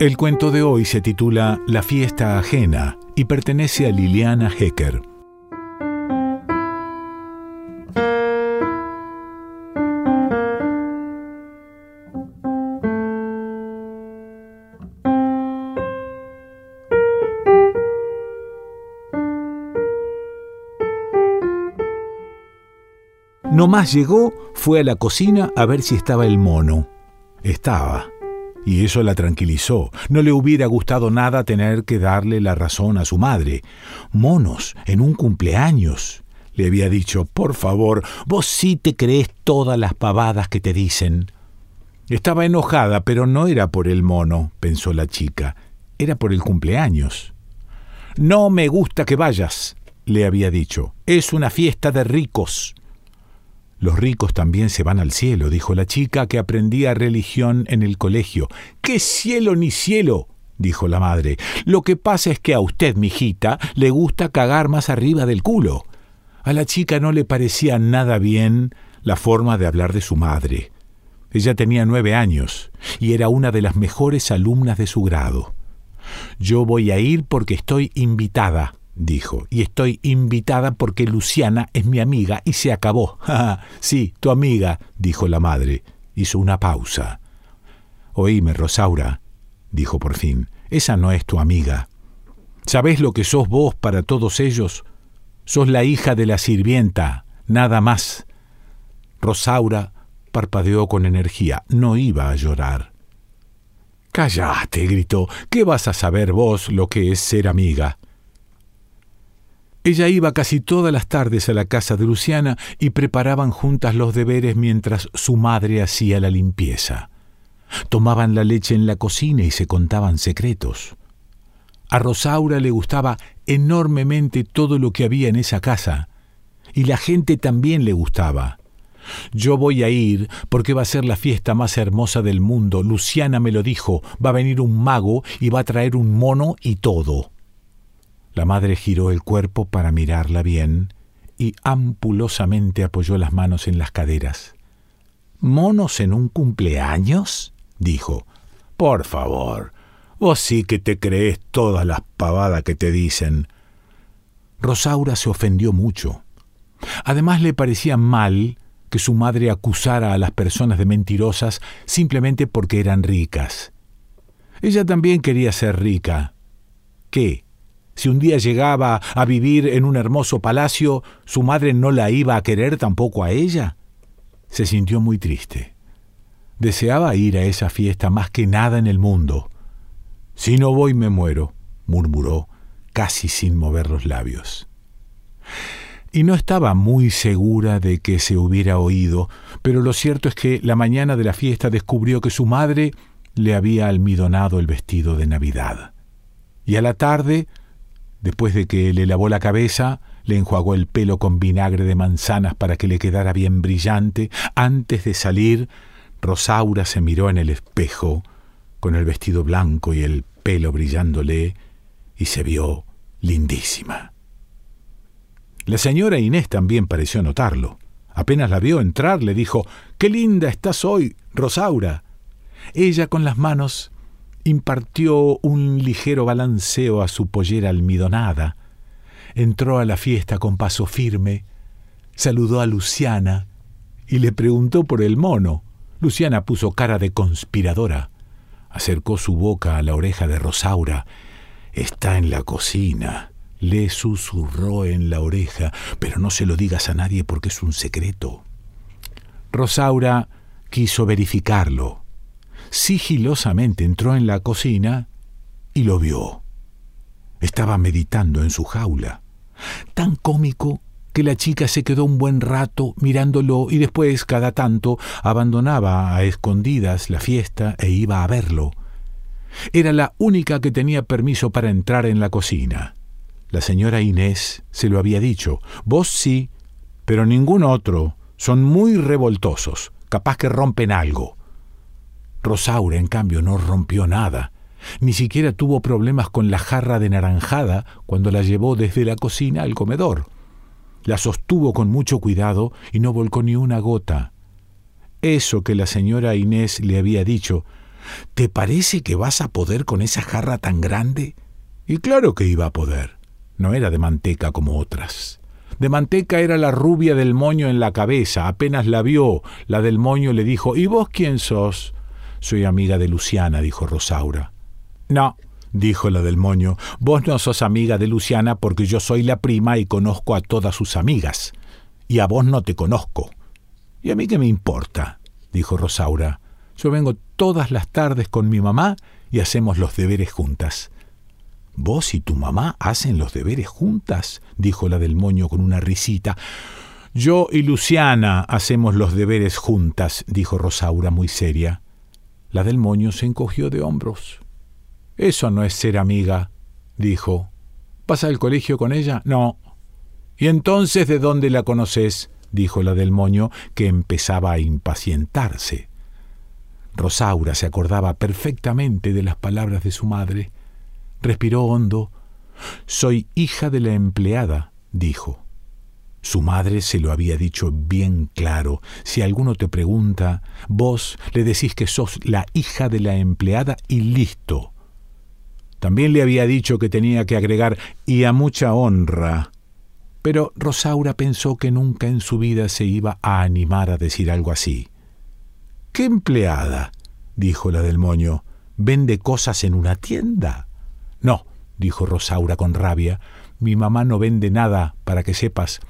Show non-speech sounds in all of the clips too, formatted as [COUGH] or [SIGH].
El cuento de hoy se titula La fiesta ajena y pertenece a Liliana Hecker. No más llegó, fue a la cocina a ver si estaba el mono. Estaba. Y eso la tranquilizó. No le hubiera gustado nada tener que darle la razón a su madre. Monos, en un cumpleaños. Le había dicho, por favor, vos sí te crees todas las pavadas que te dicen. Estaba enojada, pero no era por el mono, pensó la chica, era por el cumpleaños. No me gusta que vayas, le había dicho. Es una fiesta de ricos. Los ricos también se van al cielo, dijo la chica que aprendía religión en el colegio. ¿Qué cielo ni cielo? dijo la madre. Lo que pasa es que a usted, mijita, le gusta cagar más arriba del culo. A la chica no le parecía nada bien la forma de hablar de su madre. Ella tenía nueve años y era una de las mejores alumnas de su grado. Yo voy a ir porque estoy invitada, dijo, y estoy invitada porque Luciana es mi amiga y se acabó. [LAUGHS] sí, tu amiga, dijo la madre. Hizo una pausa. Oíme, Rosaura, dijo por fin, esa no es tu amiga. ¿Sabés lo que sos vos para todos ellos? Sos la hija de la sirvienta, nada más. Rosaura parpadeó con energía. No iba a llorar. Cállate, gritó. ¿Qué vas a saber vos lo que es ser amiga? Ella iba casi todas las tardes a la casa de Luciana y preparaban juntas los deberes mientras su madre hacía la limpieza. Tomaban la leche en la cocina y se contaban secretos. A Rosaura le gustaba enormemente todo lo que había en esa casa, y la gente también le gustaba. Yo voy a ir porque va a ser la fiesta más hermosa del mundo. Luciana me lo dijo, va a venir un mago y va a traer un mono y todo. La madre giró el cuerpo para mirarla bien y ampulosamente apoyó las manos en las caderas. ¿Monos en un cumpleaños? dijo. Por favor, vos sí que te crees todas las pavadas que te dicen. Rosaura se ofendió mucho. Además le parecía mal que su madre acusara a las personas de mentirosas simplemente porque eran ricas. Ella también quería ser rica. ¿Qué? Si un día llegaba a vivir en un hermoso palacio, ¿su madre no la iba a querer tampoco a ella? Se sintió muy triste. Deseaba ir a esa fiesta más que nada en el mundo. Si no voy me muero, murmuró, casi sin mover los labios. Y no estaba muy segura de que se hubiera oído, pero lo cierto es que la mañana de la fiesta descubrió que su madre le había almidonado el vestido de Navidad. Y a la tarde Después de que le lavó la cabeza, le enjuagó el pelo con vinagre de manzanas para que le quedara bien brillante. Antes de salir, Rosaura se miró en el espejo, con el vestido blanco y el pelo brillándole, y se vio lindísima. La señora Inés también pareció notarlo. Apenas la vio entrar, le dijo Qué linda estás hoy, Rosaura. Ella con las manos impartió un ligero balanceo a su pollera almidonada, entró a la fiesta con paso firme, saludó a Luciana y le preguntó por el mono. Luciana puso cara de conspiradora, acercó su boca a la oreja de Rosaura. Está en la cocina. Le susurró en la oreja, pero no se lo digas a nadie porque es un secreto. Rosaura quiso verificarlo sigilosamente entró en la cocina y lo vio. Estaba meditando en su jaula, tan cómico que la chica se quedó un buen rato mirándolo y después, cada tanto, abandonaba a escondidas la fiesta e iba a verlo. Era la única que tenía permiso para entrar en la cocina. La señora Inés se lo había dicho. Vos sí, pero ningún otro. Son muy revoltosos, capaz que rompen algo. Rosaura, en cambio, no rompió nada. Ni siquiera tuvo problemas con la jarra de naranjada cuando la llevó desde la cocina al comedor. La sostuvo con mucho cuidado y no volcó ni una gota. Eso que la señora Inés le había dicho, ¿te parece que vas a poder con esa jarra tan grande? Y claro que iba a poder. No era de manteca como otras. De manteca era la rubia del moño en la cabeza. Apenas la vio, la del moño le dijo, ¿Y vos quién sos? Soy amiga de Luciana, dijo Rosaura. No, dijo la del moño, vos no sos amiga de Luciana porque yo soy la prima y conozco a todas sus amigas. Y a vos no te conozco. ¿Y a mí qué me importa? dijo Rosaura. Yo vengo todas las tardes con mi mamá y hacemos los deberes juntas. ¿Vos y tu mamá hacen los deberes juntas? dijo la del moño con una risita. Yo y Luciana hacemos los deberes juntas, dijo Rosaura muy seria. La del moño se encogió de hombros. Eso no es ser amiga, dijo. ¿Vas al colegio con ella? No. ¿Y entonces de dónde la conoces? dijo la del moño, que empezaba a impacientarse. Rosaura se acordaba perfectamente de las palabras de su madre. Respiró hondo. Soy hija de la empleada, dijo. Su madre se lo había dicho bien claro. Si alguno te pregunta, vos le decís que sos la hija de la empleada y listo. También le había dicho que tenía que agregar y a mucha honra. Pero Rosaura pensó que nunca en su vida se iba a animar a decir algo así. ¿Qué empleada? dijo la del moño. ¿Vende cosas en una tienda? No, dijo Rosaura con rabia. Mi mamá no vende nada, para que sepas.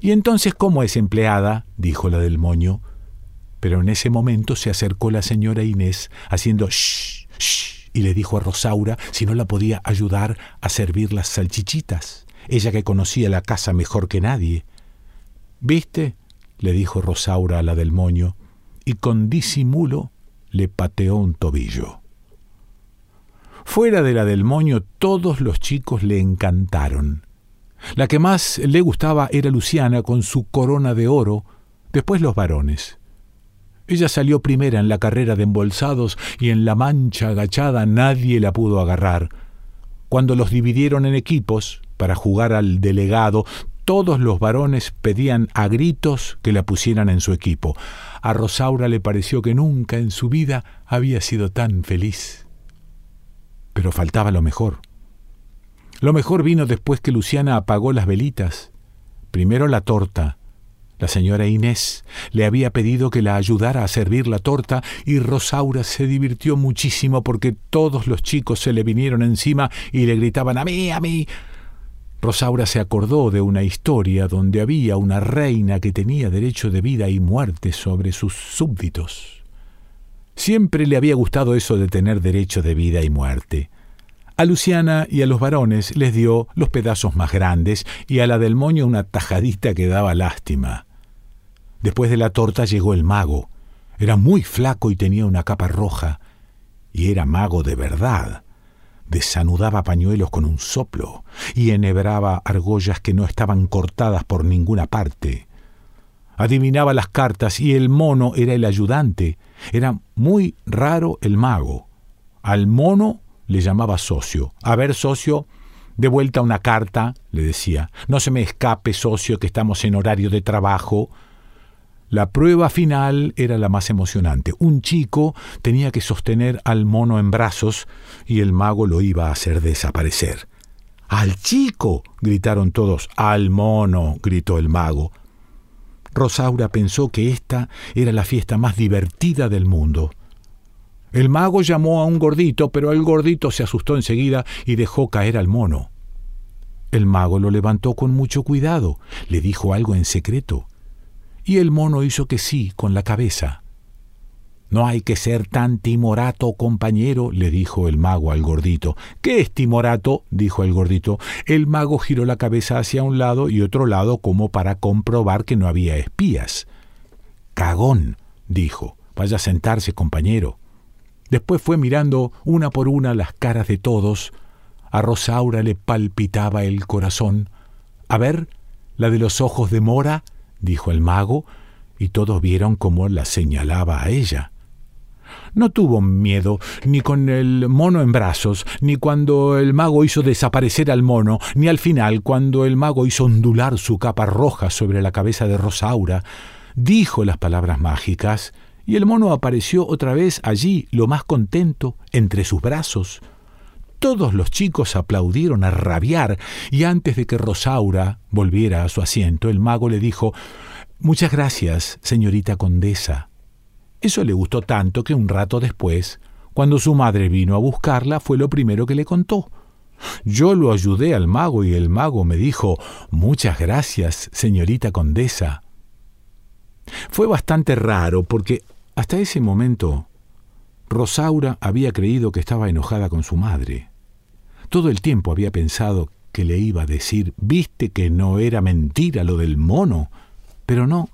¿Y entonces cómo es empleada? dijo la del moño. Pero en ese momento se acercó la señora Inés, haciendo shh, shh, y le dijo a Rosaura si no la podía ayudar a servir las salchichitas, ella que conocía la casa mejor que nadie. ¿Viste? le dijo Rosaura a la del moño, y con disimulo le pateó un tobillo. Fuera de la del moño todos los chicos le encantaron. La que más le gustaba era Luciana con su corona de oro, después los varones. Ella salió primera en la carrera de embolsados y en la mancha agachada nadie la pudo agarrar. Cuando los dividieron en equipos para jugar al delegado, todos los varones pedían a gritos que la pusieran en su equipo. A Rosaura le pareció que nunca en su vida había sido tan feliz. Pero faltaba lo mejor. Lo mejor vino después que Luciana apagó las velitas. Primero la torta. La señora Inés le había pedido que la ayudara a servir la torta y Rosaura se divirtió muchísimo porque todos los chicos se le vinieron encima y le gritaban a mí, a mí. Rosaura se acordó de una historia donde había una reina que tenía derecho de vida y muerte sobre sus súbditos. Siempre le había gustado eso de tener derecho de vida y muerte. A Luciana y a los varones les dio los pedazos más grandes y a la del moño una tajadita que daba lástima. Después de la torta llegó el mago. Era muy flaco y tenía una capa roja. Y era mago de verdad. Desanudaba pañuelos con un soplo y enhebraba argollas que no estaban cortadas por ninguna parte. Adivinaba las cartas y el mono era el ayudante. Era muy raro el mago. Al mono le llamaba socio. A ver, socio, de vuelta una carta, le decía. No se me escape, socio, que estamos en horario de trabajo. La prueba final era la más emocionante. Un chico tenía que sostener al mono en brazos y el mago lo iba a hacer desaparecer. ¡Al chico! gritaron todos. ¡Al mono! gritó el mago. Rosaura pensó que esta era la fiesta más divertida del mundo. El mago llamó a un gordito, pero el gordito se asustó enseguida y dejó caer al mono. El mago lo levantó con mucho cuidado, le dijo algo en secreto, y el mono hizo que sí con la cabeza. No hay que ser tan timorato, compañero, le dijo el mago al gordito. ¿Qué es timorato? dijo el gordito. El mago giró la cabeza hacia un lado y otro lado como para comprobar que no había espías. Cagón, dijo. Vaya a sentarse, compañero. Después fue mirando una por una las caras de todos. A Rosaura le palpitaba el corazón. A ver, la de los ojos de mora, dijo el mago, y todos vieron cómo la señalaba a ella. No tuvo miedo, ni con el mono en brazos, ni cuando el mago hizo desaparecer al mono, ni al final cuando el mago hizo ondular su capa roja sobre la cabeza de Rosaura. Dijo las palabras mágicas y el mono apareció otra vez allí, lo más contento, entre sus brazos. Todos los chicos aplaudieron a rabiar, y antes de que Rosaura volviera a su asiento, el mago le dijo Muchas gracias, señorita condesa. Eso le gustó tanto que un rato después, cuando su madre vino a buscarla, fue lo primero que le contó. Yo lo ayudé al mago y el mago me dijo Muchas gracias, señorita condesa. Fue bastante raro porque hasta ese momento Rosaura había creído que estaba enojada con su madre. Todo el tiempo había pensado que le iba a decir, viste que no era mentira lo del mono, pero no,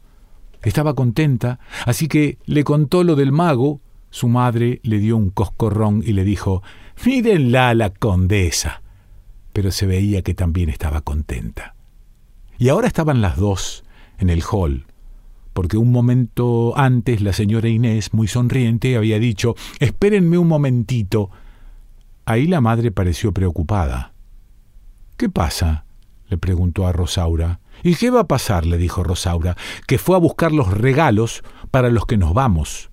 estaba contenta, así que le contó lo del mago, su madre le dio un coscorrón y le dijo, mírenla a la condesa. Pero se veía que también estaba contenta. Y ahora estaban las dos en el hall, porque un momento antes la señora Inés, muy sonriente, había dicho, espérenme un momentito. Ahí la madre pareció preocupada. ¿Qué pasa? le preguntó a Rosaura. ¿Y qué va a pasar? le dijo Rosaura, que fue a buscar los regalos para los que nos vamos.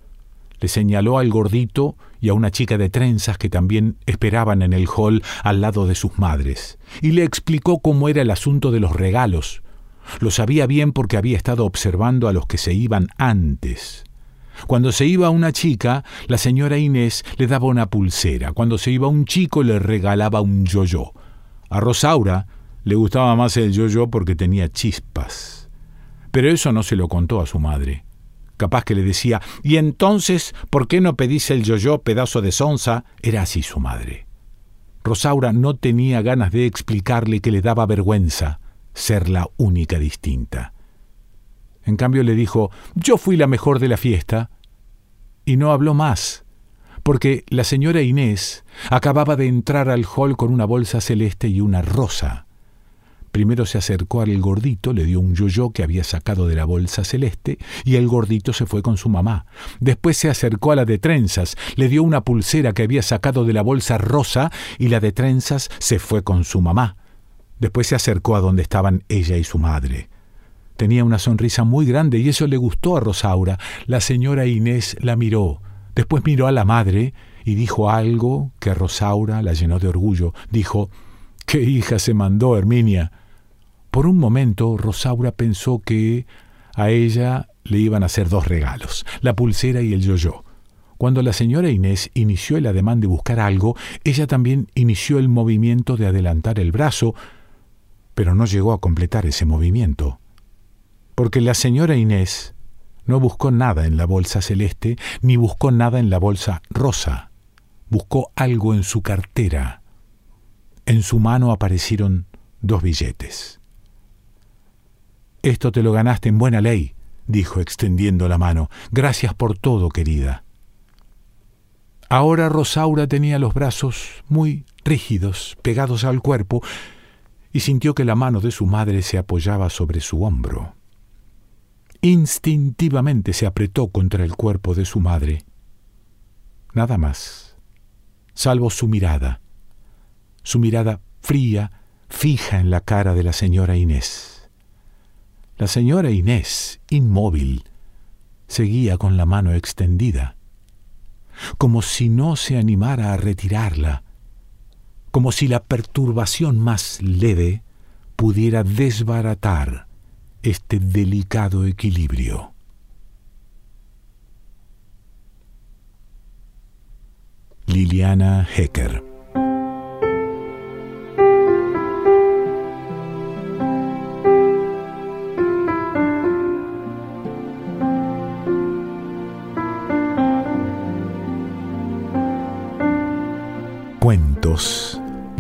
Le señaló al gordito y a una chica de trenzas que también esperaban en el hall al lado de sus madres, y le explicó cómo era el asunto de los regalos, lo sabía bien porque había estado observando a los que se iban antes. Cuando se iba una chica, la señora Inés le daba una pulsera. Cuando se iba un chico, le regalaba un yoyo. A Rosaura le gustaba más el yoyo porque tenía chispas. Pero eso no se lo contó a su madre. Capaz que le decía, ¿y entonces por qué no pedís el yoyo, pedazo de sonza? Era así su madre. Rosaura no tenía ganas de explicarle que le daba vergüenza ser la única distinta. En cambio le dijo, yo fui la mejor de la fiesta, y no habló más, porque la señora Inés acababa de entrar al hall con una bolsa celeste y una rosa. Primero se acercó al gordito, le dio un yoyo que había sacado de la bolsa celeste, y el gordito se fue con su mamá. Después se acercó a la de trenzas, le dio una pulsera que había sacado de la bolsa rosa, y la de trenzas se fue con su mamá. Después se acercó a donde estaban ella y su madre. Tenía una sonrisa muy grande y eso le gustó a Rosaura. La señora Inés la miró. Después miró a la madre y dijo algo que Rosaura la llenó de orgullo. Dijo, ¿Qué hija se mandó, Herminia? Por un momento Rosaura pensó que a ella le iban a hacer dos regalos, la pulsera y el yoyo. Cuando la señora Inés inició el ademán de buscar algo, ella también inició el movimiento de adelantar el brazo, pero no llegó a completar ese movimiento, porque la señora Inés no buscó nada en la bolsa celeste ni buscó nada en la bolsa rosa, buscó algo en su cartera. En su mano aparecieron dos billetes. Esto te lo ganaste en buena ley, dijo extendiendo la mano. Gracias por todo, querida. Ahora Rosaura tenía los brazos muy rígidos, pegados al cuerpo, y sintió que la mano de su madre se apoyaba sobre su hombro. Instintivamente se apretó contra el cuerpo de su madre. Nada más, salvo su mirada, su mirada fría, fija en la cara de la señora Inés. La señora Inés, inmóvil, seguía con la mano extendida, como si no se animara a retirarla, como si la perturbación más leve pudiera desbaratar este delicado equilibrio. Liliana Hecker Cuentos